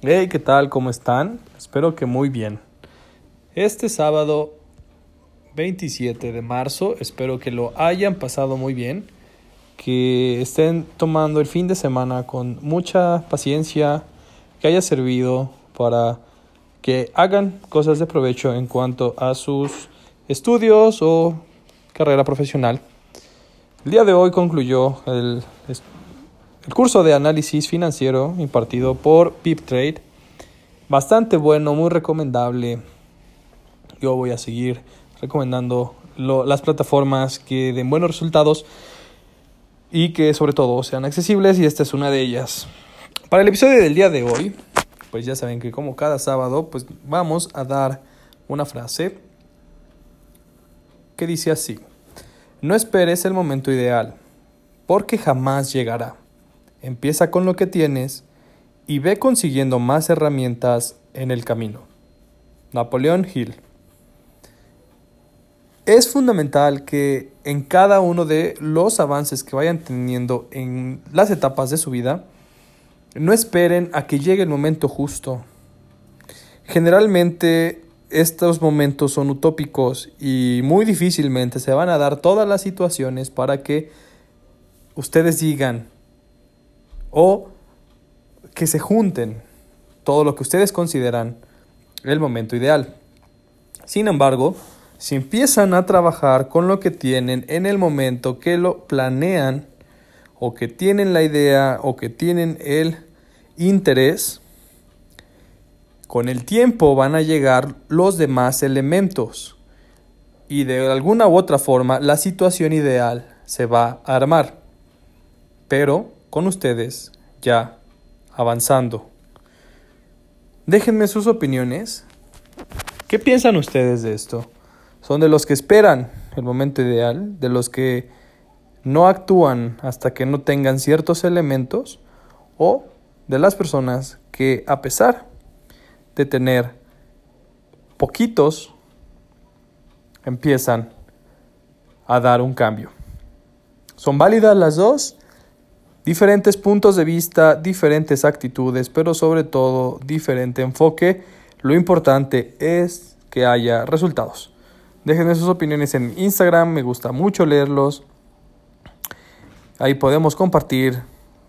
Hey, ¿qué tal? ¿Cómo están? Espero que muy bien. Este sábado 27 de marzo, espero que lo hayan pasado muy bien, que estén tomando el fin de semana con mucha paciencia, que haya servido para que hagan cosas de provecho en cuanto a sus estudios o carrera profesional. El día de hoy concluyó el, el curso de análisis financiero impartido por PipTrade. Bastante bueno, muy recomendable. Yo voy a seguir recomendando las plataformas que den buenos resultados y que sobre todo sean accesibles y esta es una de ellas. Para el episodio del día de hoy, pues ya saben que como cada sábado, pues vamos a dar una frase que dice así. No esperes el momento ideal, porque jamás llegará. Empieza con lo que tienes y ve consiguiendo más herramientas en el camino. Napoleón Hill. Es fundamental que en cada uno de los avances que vayan teniendo en las etapas de su vida, no esperen a que llegue el momento justo. Generalmente estos momentos son utópicos y muy difícilmente se van a dar todas las situaciones para que ustedes digan, o que se junten todo lo que ustedes consideran el momento ideal. Sin embargo, si empiezan a trabajar con lo que tienen en el momento que lo planean o que tienen la idea o que tienen el interés, con el tiempo van a llegar los demás elementos y de alguna u otra forma la situación ideal se va a armar. Pero con ustedes ya avanzando. Déjenme sus opiniones. ¿Qué piensan ustedes de esto? ¿Son de los que esperan el momento ideal? ¿De los que no actúan hasta que no tengan ciertos elementos? ¿O de las personas que a pesar de tener poquitos, empiezan a dar un cambio? ¿Son válidas las dos? Diferentes puntos de vista, diferentes actitudes, pero sobre todo diferente enfoque. Lo importante es que haya resultados. Déjenme sus opiniones en Instagram, me gusta mucho leerlos. Ahí podemos compartir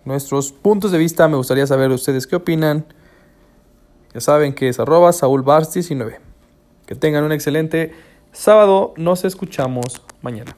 nuestros puntos de vista. Me gustaría saber ustedes qué opinan. Ya saben que es arroba saulbars19. Que tengan un excelente sábado. Nos escuchamos mañana.